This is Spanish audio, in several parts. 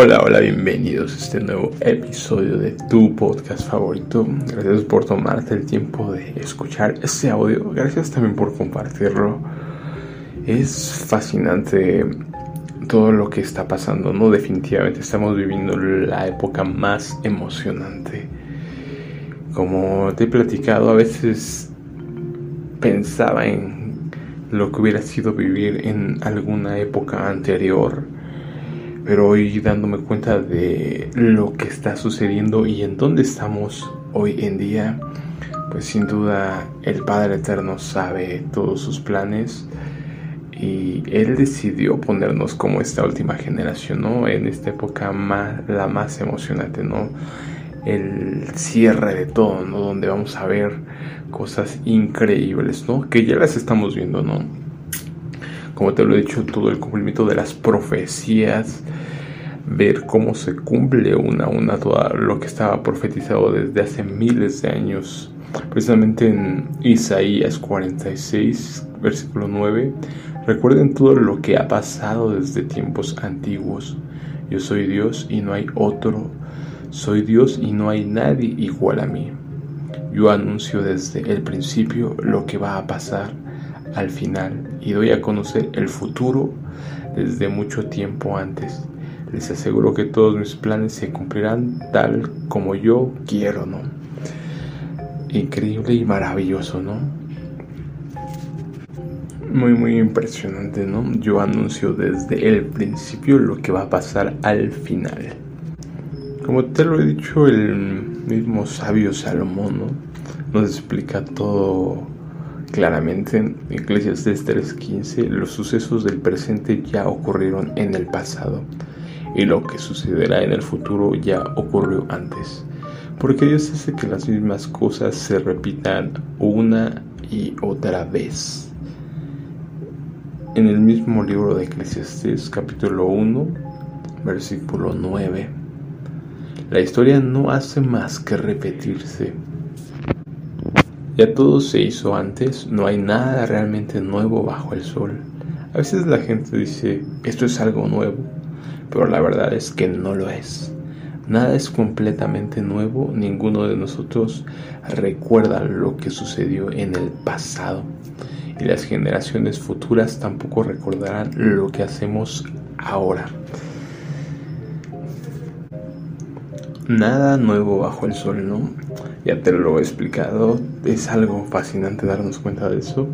Hola, hola, bienvenidos a este nuevo episodio de tu podcast favorito. Gracias por tomarte el tiempo de escuchar este audio. Gracias también por compartirlo. Es fascinante todo lo que está pasando, ¿no? Definitivamente estamos viviendo la época más emocionante. Como te he platicado, a veces pensaba en lo que hubiera sido vivir en alguna época anterior pero hoy dándome cuenta de lo que está sucediendo y en dónde estamos hoy en día, pues sin duda el Padre Eterno sabe todos sus planes y Él decidió ponernos como esta última generación, ¿no? En esta época más, la más emocionante, ¿no? El cierre de todo, ¿no? Donde vamos a ver cosas increíbles, ¿no? Que ya las estamos viendo, ¿no? Como te lo he dicho, todo el cumplimiento de las profecías, ver cómo se cumple una a una todo lo que estaba profetizado desde hace miles de años. Precisamente en Isaías 46, versículo 9, recuerden todo lo que ha pasado desde tiempos antiguos. Yo soy Dios y no hay otro. Soy Dios y no hay nadie igual a mí. Yo anuncio desde el principio lo que va a pasar al final y doy a conocer el futuro desde mucho tiempo antes. Les aseguro que todos mis planes se cumplirán tal como yo quiero, ¿no? Increíble y maravilloso, ¿no? Muy, muy impresionante, ¿no? Yo anuncio desde el principio lo que va a pasar al final. Como te lo he dicho, el mismo sabio Salomón, ¿no? Nos explica todo Claramente en Eclesiastes 3:15 los sucesos del presente ya ocurrieron en el pasado y lo que sucederá en el futuro ya ocurrió antes. Porque Dios hace que las mismas cosas se repitan una y otra vez. En el mismo libro de Eclesiastes capítulo 1 versículo 9 la historia no hace más que repetirse ya todo se hizo antes, no hay nada realmente nuevo bajo el sol. A veces la gente dice, esto es algo nuevo, pero la verdad es que no lo es. Nada es completamente nuevo, ninguno de nosotros recuerda lo que sucedió en el pasado y las generaciones futuras tampoco recordarán lo que hacemos ahora. Nada nuevo bajo el sol, ¿no? ya te lo he explicado, es algo fascinante darnos cuenta de eso.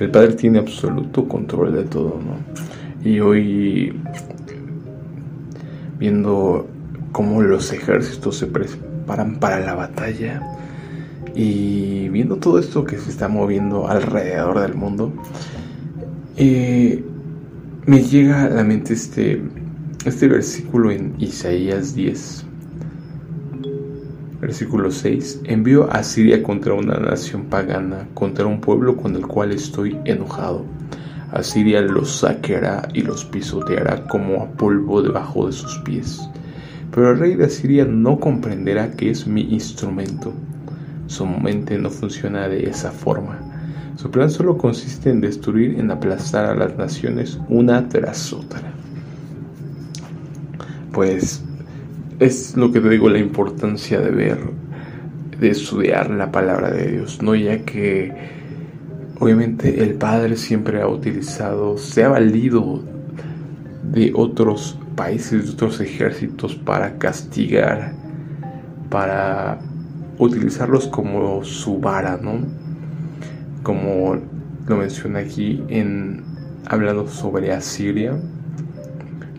El Padre tiene absoluto control de todo, ¿no? Y hoy, viendo cómo los ejércitos se preparan para la batalla y viendo todo esto que se está moviendo alrededor del mundo, eh, me llega a la mente este, este versículo en Isaías 10 Versículo 6. Envío a Siria contra una nación pagana, contra un pueblo con el cual estoy enojado. Asiria los saqueará y los pisoteará como a polvo debajo de sus pies. Pero el rey de Asiria no comprenderá que es mi instrumento. Su mente no funciona de esa forma. Su plan solo consiste en destruir, en aplastar a las naciones una tras otra. Pues es lo que te digo, la importancia de ver, de estudiar la palabra de Dios, ¿no? Ya que obviamente el Padre siempre ha utilizado, se ha valido de otros países, de otros ejércitos para castigar, para utilizarlos como su vara, ¿no? Como lo menciona aquí en hablando sobre Asiria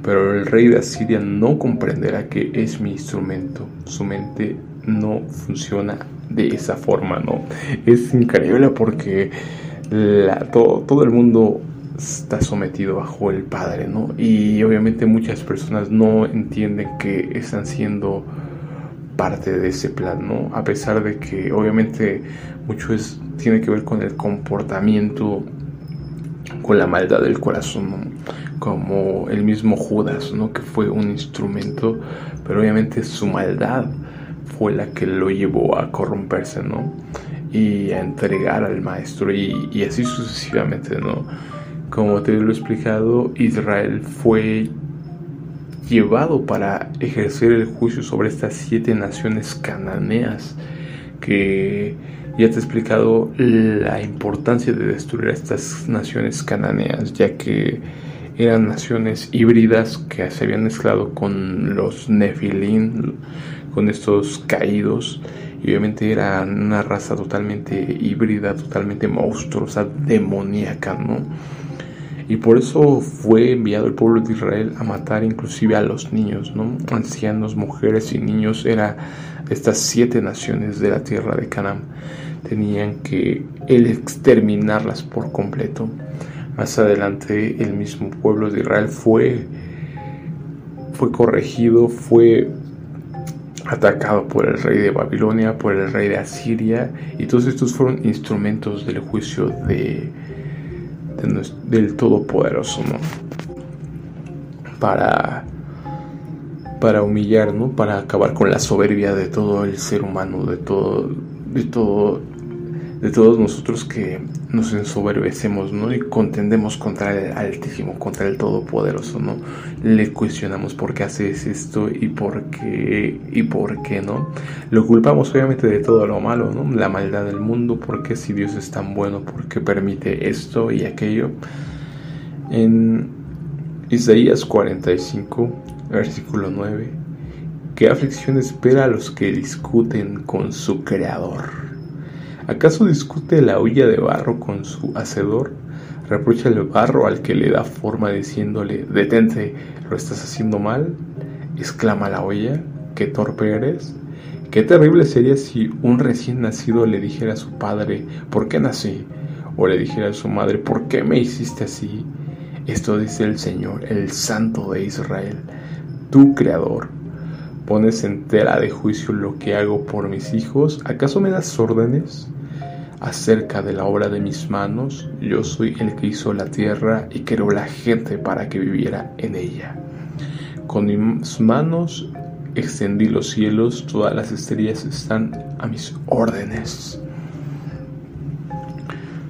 pero el rey de Asiria no comprenderá que es mi instrumento. Su mente no funciona de esa forma, ¿no? Es increíble porque todo, todo el mundo está sometido bajo el Padre, ¿no? Y obviamente muchas personas no entienden que están siendo parte de ese plan, ¿no? A pesar de que obviamente mucho es, tiene que ver con el comportamiento, con la maldad del corazón, como el mismo Judas, ¿no? que fue un instrumento, pero obviamente su maldad fue la que lo llevó a corromperse, ¿no? Y a entregar al maestro y, así sucesivamente, ¿no? Como te lo he explicado, Israel fue llevado para ejercer el juicio sobre estas siete naciones cananeas que ya te he explicado la importancia de destruir a estas naciones cananeas ya que eran naciones híbridas que se habían mezclado con los Nefilim, con estos caídos. Y obviamente era una raza totalmente híbrida, totalmente monstruosa, demoníaca, ¿no? Y por eso fue enviado el pueblo de Israel a matar inclusive a los niños, ¿no? Ancianos, mujeres y niños. Era estas siete naciones de la tierra de Canaán. Tenían que exterminarlas por completo. Más adelante el mismo pueblo de Israel fue, fue corregido, fue atacado por el rey de Babilonia, por el rey de Asiria, y todos estos fueron instrumentos del juicio de, del Todopoderoso, ¿no? Para, para humillar. Para acabar con la soberbia de todo el ser humano, de todo, de todo de todos nosotros que nos ensoberbecemos, ¿no? Y contendemos contra el Altísimo, contra el Todopoderoso, ¿no? Le cuestionamos por qué haces esto y por qué y por qué, ¿no? Lo culpamos obviamente de todo lo malo, ¿no? La maldad del mundo, porque si Dios es tan bueno, ¿por qué permite esto y aquello? En Isaías 45, versículo 9, ¿qué aflicción espera a los que discuten con su Creador? ¿Acaso discute la olla de barro con su hacedor? Reprocha el barro al que le da forma diciéndole, detente, lo estás haciendo mal. Exclama la olla, qué torpe eres. Qué terrible sería si un recién nacido le dijera a su padre, ¿por qué nací? O le dijera a su madre, ¿por qué me hiciste así? Esto dice el Señor, el Santo de Israel, tu Creador. ¿Pones en tela de juicio lo que hago por mis hijos? ¿Acaso me das órdenes? acerca de la obra de mis manos, yo soy el que hizo la tierra y creó la gente para que viviera en ella. Con mis manos extendí los cielos, todas las estrellas están a mis órdenes.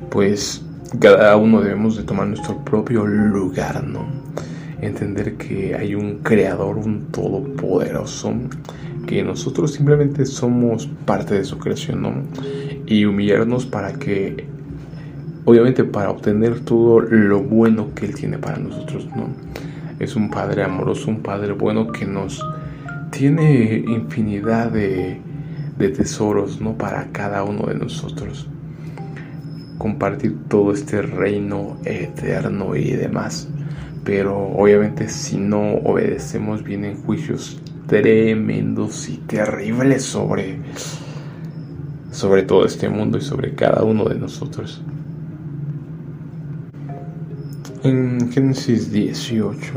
Pues cada uno debemos de tomar nuestro propio lugar, ¿no? Entender que hay un creador, un todopoderoso, que nosotros simplemente somos parte de su creación, ¿no? y humillarnos para que, obviamente para obtener todo lo bueno que Él tiene para nosotros, ¿no? Es un Padre amoroso, un Padre bueno que nos tiene infinidad de, de tesoros, ¿no? Para cada uno de nosotros. Compartir todo este reino eterno y demás. Pero obviamente si no obedecemos vienen juicios tremendos y terribles sobre sobre todo este mundo y sobre cada uno de nosotros. En Génesis 18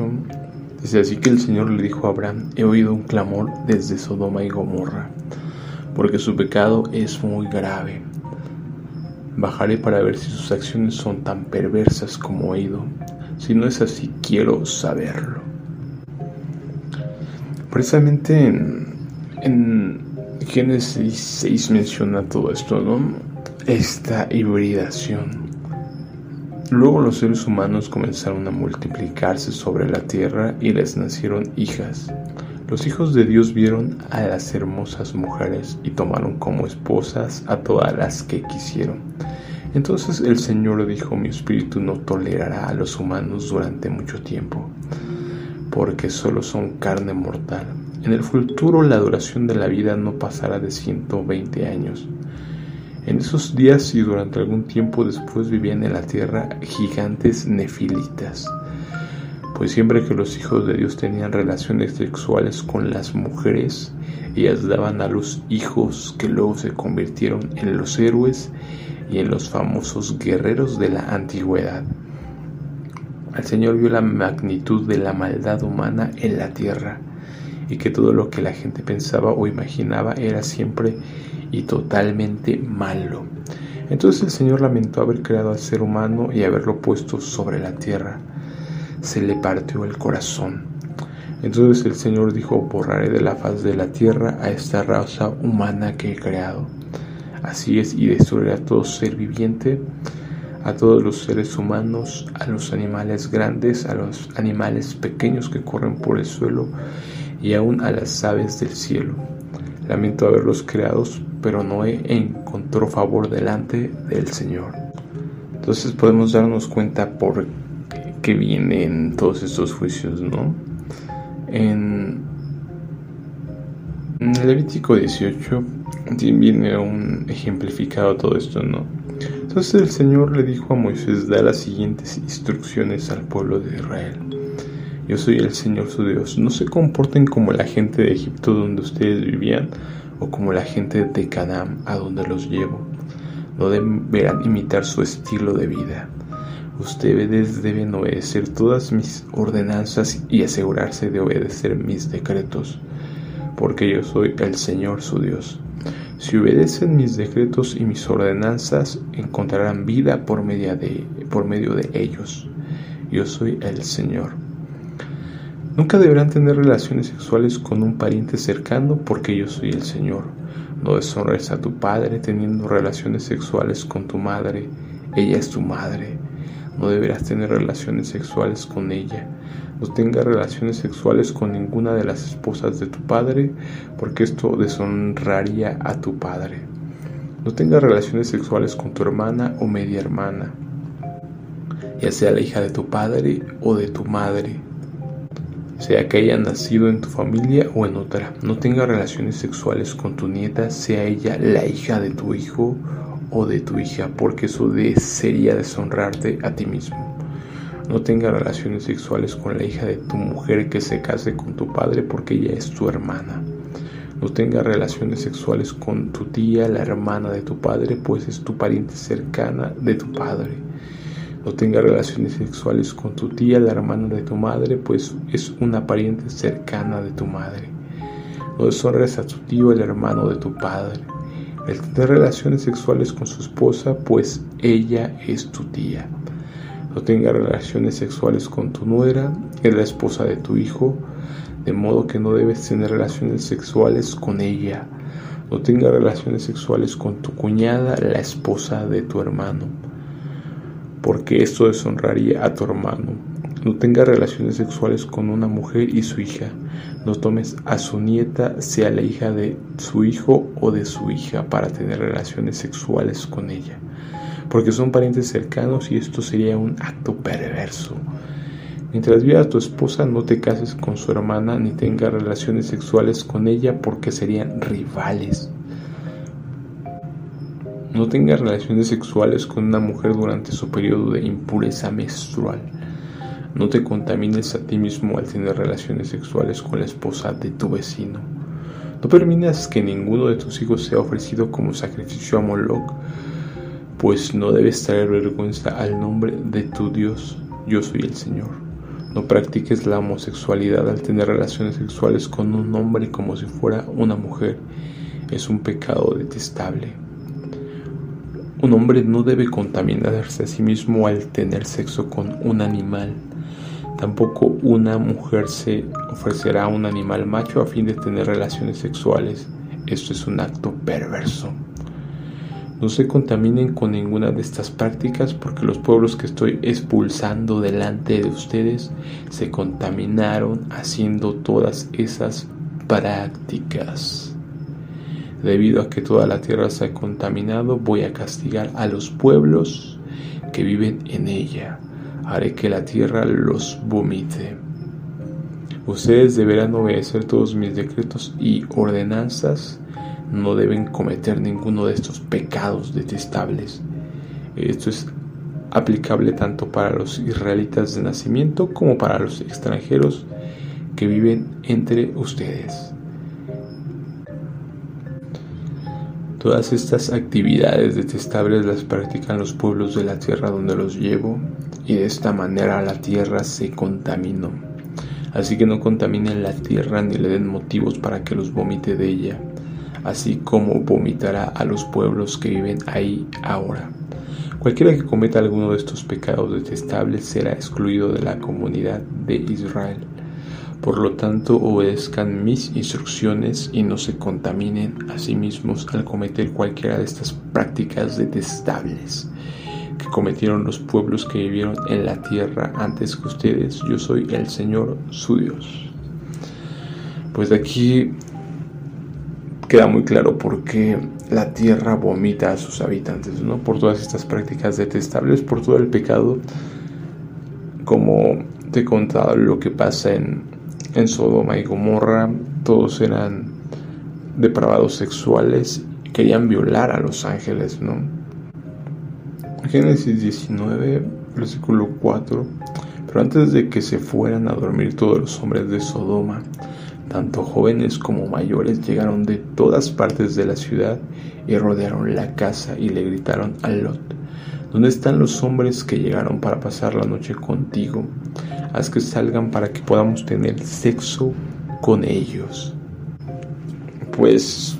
dice así que el Señor le dijo a Abraham, he oído un clamor desde Sodoma y Gomorra, porque su pecado es muy grave. Bajaré para ver si sus acciones son tan perversas como he oído. Si no es así, quiero saberlo. Precisamente en, en Génesis 6 menciona todo esto, ¿no? Esta hibridación. Luego los seres humanos comenzaron a multiplicarse sobre la tierra y les nacieron hijas. Los hijos de Dios vieron a las hermosas mujeres y tomaron como esposas a todas las que quisieron. Entonces el Señor dijo, mi espíritu no tolerará a los humanos durante mucho tiempo, porque solo son carne mortal en el futuro la duración de la vida no pasará de 120 años. En esos días y durante algún tiempo después vivían en la tierra gigantes nefilitas, pues siempre que los hijos de Dios tenían relaciones sexuales con las mujeres, ellas daban a luz hijos que luego se convirtieron en los héroes y en los famosos guerreros de la antigüedad. El Señor vio la magnitud de la maldad humana en la tierra y que todo lo que la gente pensaba o imaginaba era siempre y totalmente malo. Entonces el Señor lamentó haber creado al ser humano y haberlo puesto sobre la tierra. Se le partió el corazón. Entonces el Señor dijo, borraré de la faz de la tierra a esta raza humana que he creado. Así es, y destruiré a todo ser viviente, a todos los seres humanos, a los animales grandes, a los animales pequeños que corren por el suelo y aún a las aves del cielo. Lamento haberlos creados, pero Noé encontró favor delante del Señor. Entonces podemos darnos cuenta por qué vienen todos estos juicios, ¿no? En, en Levítico 18 viene un ejemplificado todo esto, ¿no? Entonces el Señor le dijo a Moisés, da las siguientes instrucciones al pueblo de Israel. Yo soy el Señor su Dios. No se comporten como la gente de Egipto donde ustedes vivían o como la gente de Canaán a donde los llevo. No deberán imitar su estilo de vida. Ustedes deben obedecer todas mis ordenanzas y asegurarse de obedecer mis decretos, porque yo soy el Señor su Dios. Si obedecen mis decretos y mis ordenanzas, encontrarán vida por medio de, ellos. Yo soy el Señor. Nunca deberán tener relaciones sexuales con un pariente cercano porque yo soy el Señor. No deshonres a tu padre teniendo relaciones sexuales con tu madre. Ella es tu madre. No deberás tener relaciones sexuales con ella no tengas relaciones sexuales con ninguna de las esposas de tu padre, porque esto deshonraría a tu padre. No tengas relaciones sexuales con tu hermana o media hermana, ya sea la hija de tu padre o de tu madre, sea que haya nacido en tu familia o en otra. No tengas relaciones sexuales con tu nieta, sea ella la hija de tu hijo o de tu hija, porque eso sería deshonrarte a ti mismo. No tenga relaciones sexuales con la hija de tu mujer que se case con tu padre porque ella es tu hermana. No tenga relaciones sexuales con tu tía, la hermana de tu padre, pues es tu pariente cercana de tu padre. No tenga relaciones sexuales con tu tía, la hermana de tu madre, pues es una pariente cercana de tu madre. No deshonres a tu tío, el hermano de tu padre. El tener relaciones sexuales con su esposa, pues ella es tu tía. No tenga relaciones sexuales con tu nuera, es la esposa de tu hijo, de modo que no debes tener relaciones sexuales con ella. No tenga relaciones sexuales con tu cuñada, la esposa de tu hermano, porque esto deshonraría a tu hermano. No tenga relaciones sexuales con una mujer y su hija. No tomes a su nieta, sea la hija de su hijo o de su hija, para tener relaciones sexuales con ella porque son parientes cercanos y esto sería un acto perverso. Mientras viva a tu esposa, no te cases con su hermana ni tengas relaciones sexuales con ella porque serían rivales. No tengas relaciones sexuales con una mujer durante su periodo de impureza menstrual. No te contamines a ti mismo al tener relaciones sexuales con la esposa de tu vecino. No permitas que ninguno de tus hijos sea ofrecido como sacrificio a Moloch pues no debes traer vergüenza al nombre de tu Dios. Yo soy el Señor. No practiques la homosexualidad al tener relaciones sexuales con un hombre como si fuera una mujer. Es un pecado detestable. Un hombre no debe contaminarse a sí mismo al tener sexo con un animal. Tampoco una mujer se ofrecerá a un animal macho a fin de tener relaciones sexuales. Esto es un acto perverso. No se contaminen con ninguna de estas prácticas porque los pueblos que estoy expulsando delante de ustedes se contaminaron haciendo todas esas prácticas. Debido a que toda la tierra se ha contaminado, voy a castigar a los pueblos que viven en ella. Haré que la tierra los vomite. Ustedes deberán obedecer todos mis decretos y ordenanzas no deben cometer ninguno de estos pecados detestables. Esto es aplicable tanto para los israelitas de nacimiento como para los extranjeros que viven entre ustedes. Todas estas actividades detestables las practican los pueblos de la tierra donde los llevo y de esta manera la tierra se contaminó. Así que no contaminen la tierra ni le den motivos para que los vomite de ella así como vomitará a los pueblos que viven ahí ahora. Cualquiera que cometa alguno de estos pecados detestables será excluido de la comunidad de Israel. Por lo tanto, obedezcan mis instrucciones y no se contaminen a sí mismos al cometer cualquiera de estas prácticas detestables que cometieron los pueblos que vivieron en la tierra antes que ustedes. Yo soy el Señor su Dios. Pues aquí queda muy claro por qué la tierra vomita a sus habitantes, ¿no? Por todas estas prácticas detestables, por todo el pecado, como te he contado lo que pasa en, en Sodoma y Gomorra, todos eran depravados sexuales, querían violar a los ángeles, ¿no? Génesis 19, versículo 4. Pero antes de que se fueran a dormir todos los hombres de Sodoma, tanto jóvenes como mayores llegaron de todas partes de la ciudad y rodearon la casa y le gritaron a Lot, ¿dónde están los hombres que llegaron para pasar la noche contigo? Haz que salgan para que podamos tener sexo con ellos. Pues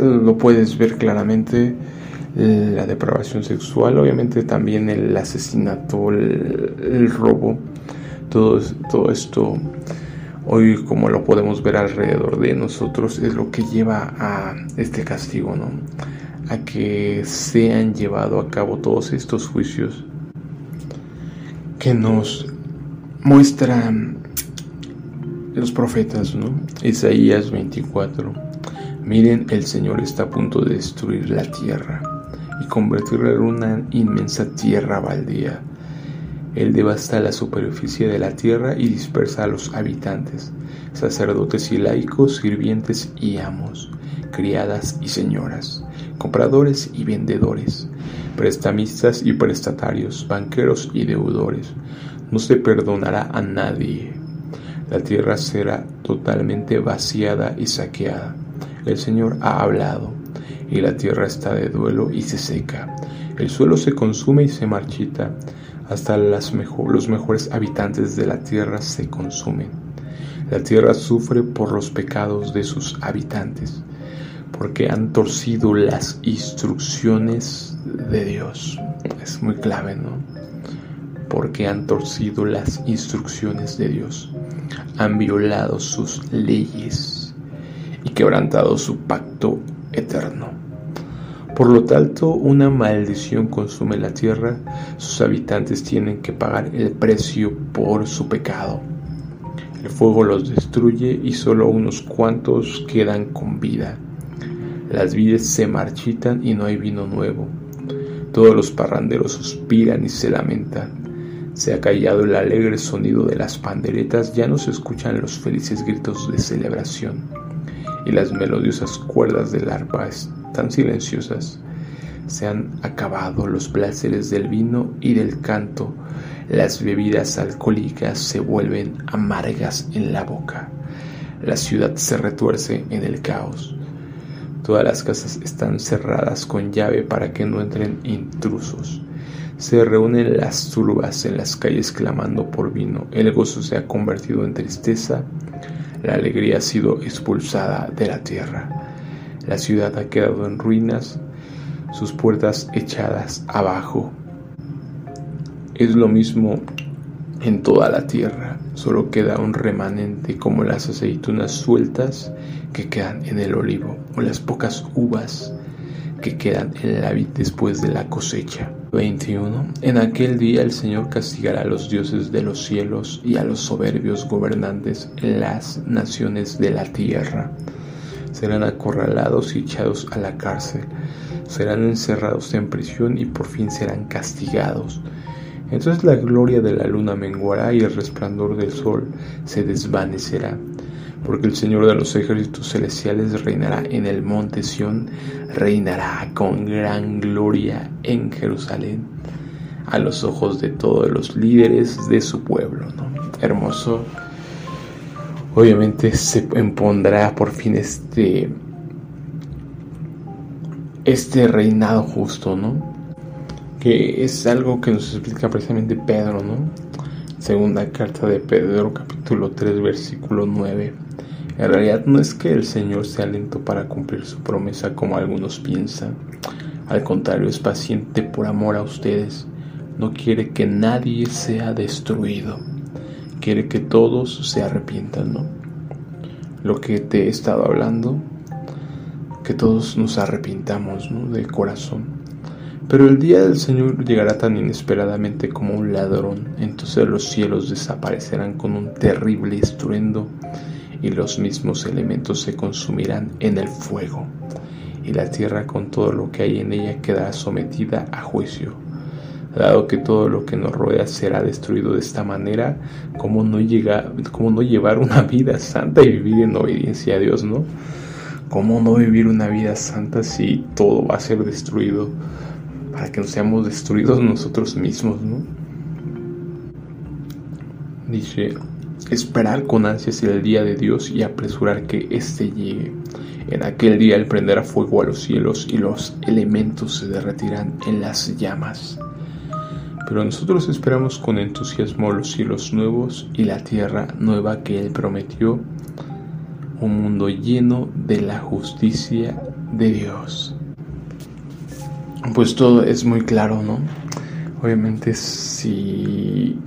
lo puedes ver claramente la depravación sexual, obviamente también el asesinato, el, robo, todo, todo esto hoy como lo podemos ver alrededor de nosotros es lo que lleva a este castigo, ¿no? A que sean llevado a cabo todos estos juicios que nos muestran los profetas, ¿no? Isaías 24. Miren, el Señor está a punto de destruir la tierra y convertirla en una inmensa tierra baldía él devasta la superficie de la tierra y dispersa a los habitantes, sacerdotes y laicos, sirvientes y amos, criadas y señoras, compradores y vendedores, prestamistas y prestatarios, banqueros y deudores. No se perdonará a nadie. La tierra será totalmente vaciada y saqueada. El Señor ha hablado, y la tierra está de duelo y se seca. El suelo se consume y se marchita hasta los mejores habitantes de la tierra se consumen. La tierra sufre por los pecados de sus habitantes, porque han torcido las instrucciones de Dios. Es muy clave, ¿no? Porque han torcido las instrucciones de Dios, han violado sus leyes y quebrantado su pacto eterno. Por lo tanto, una maldición consume la tierra, sus habitantes tienen que pagar el precio por su pecado. El fuego los destruye y solo unos cuantos quedan con vida. Las vides se marchitan y no hay vino nuevo. Todos los parranderos suspiran y se lamentan. Se ha callado el alegre sonido de las panderetas, ya no se escuchan los felices gritos de celebración, y las melodiosas cuerdas del arpa tan silenciosas. Se han acabado los placeres del vino y del canto. Las bebidas alcohólicas se vuelven amargas en la boca. La ciudad se retuerce en el caos. Todas las casas están cerradas con llave para que no entren intrusos. Se reúnen las turbas en las calles clamando por vino. El gozo se ha convertido en tristeza. La alegría ha sido expulsada de la tierra. La ciudad ha quedado en ruinas, sus puertas echadas abajo. Es lo mismo en toda la tierra, solo queda un remanente como las aceitunas sueltas que quedan en el olivo o las pocas uvas que quedan en la vid después de la cosecha. 21. En aquel día el Señor castigará a los dioses de los cielos y a los soberbios gobernantes las naciones de la tierra serán acorralados y echados a la cárcel, serán encerrados en prisión y por fin serán castigados. Entonces la gloria de la luna menguará y el resplandor del sol se desvanecerá, porque el Señor de los ejércitos celestiales reinará en el monte Sión, reinará con gran gloria en Jerusalén, a los ojos de todos los líderes de su pueblo. ¿no? Hermoso obviamente se impondrá por fin este este reinado justo, ¿no? Que es algo que nos explica precisamente Pedro, ¿no? Segunda carta de Pedro, capítulo 3, versículo 9. En realidad no es que el Señor sea lento para cumplir su promesa como algunos piensan. Al contrario, es paciente por amor a ustedes. No quiere que nadie sea destruido quiere que todos se arrepientan, ¿no? Lo que te he estado hablando, que todos nos arrepintamos, ¿no? De corazón. Pero el día del Señor llegará tan inesperadamente como un ladrón, entonces los cielos desaparecerán con un terrible estruendo y los mismos elementos se consumirán en el fuego, y la tierra con todo lo que hay en ella quedará sometida a juicio. Dado que todo lo que nos rodea será destruido de esta manera, ¿cómo no, llevar una vida santa y vivir en obediencia a Dios, no? ¿Cómo no vivir una vida santa si todo va a ser destruido? Para que no seamos destruidos nosotros mismos, ¿no? Dice, esperar con ansias el día de Dios y apresurar que éste llegue. En aquel día Él prenderá fuego a los cielos y los elementos se derretirán en las llamas. Pero nosotros esperamos con entusiasmo los cielos nuevos y la tierra nueva que Él prometió, un mundo lleno de la justicia de Dios pues todo es muy claro, ¿no? Obviamente si,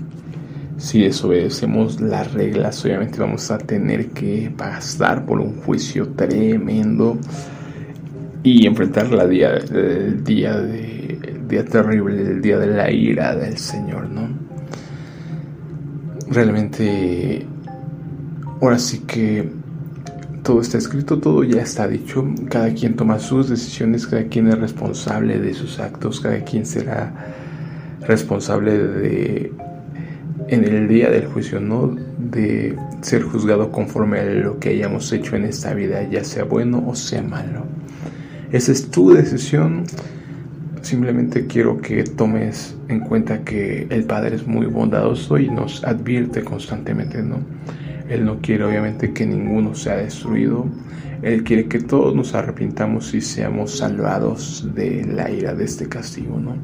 si desobedecemos las reglas, obviamente vamos a tener que pasar por un juicio tremendo y enfrentar la día, el día, de, el día terrible, el día de la ira del Señor, ¿no? Realmente, ahora sí que todo está escrito, todo ya está dicho, cada quien toma sus decisiones, cada quien es responsable de sus actos, cada quien será responsable de en el día del juicio, no de ser juzgado conforme a lo que hayamos hecho en esta vida, ya sea bueno o sea malo. Esa es tu decisión. Simplemente quiero que tomes en cuenta que el Padre es muy bondadoso y nos advierte constantemente, ¿no? Él no quiere obviamente que ninguno sea destruido. Él quiere que todos nos arrepintamos y seamos salvados de la ira de este castigo, ¿no?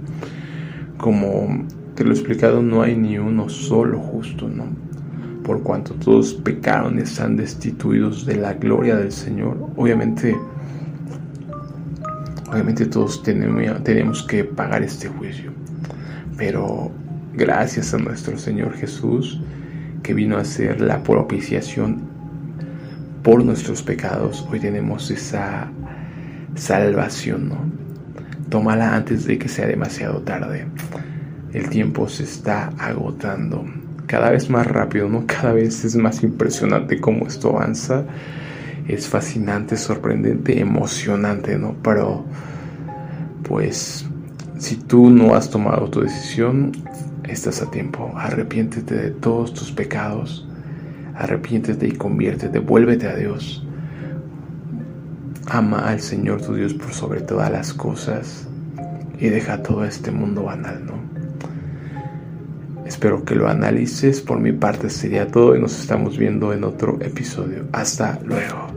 Como te lo he explicado, no hay ni uno solo justo, ¿no? Por cuanto todos pecaron y están destituidos de la gloria del Señor. Obviamente, obviamente todos tenemos, tenemos que pagar este juicio. Pero gracias a nuestro Señor Jesús, que vino a ser la propiciación por nuestros pecados, hoy tenemos esa salvación, ¿no? Tómala antes de que sea demasiado tarde. El tiempo se está agotando cada vez más rápido, ¿no? Cada vez es más impresionante cómo esto avanza. Es fascinante, sorprendente, emocionante, ¿no? Pero, pues, si tú no has tomado tu decisión, estás a tiempo. Arrepiéntete de todos tus pecados. Arrepiéntete y conviértete. Vuélvete a Dios. Ama al Señor tu Dios por sobre todas las cosas y deja todo este mundo banal, ¿no? Espero que lo analices. Por mi parte sería todo y nos estamos viendo en otro episodio. Hasta luego.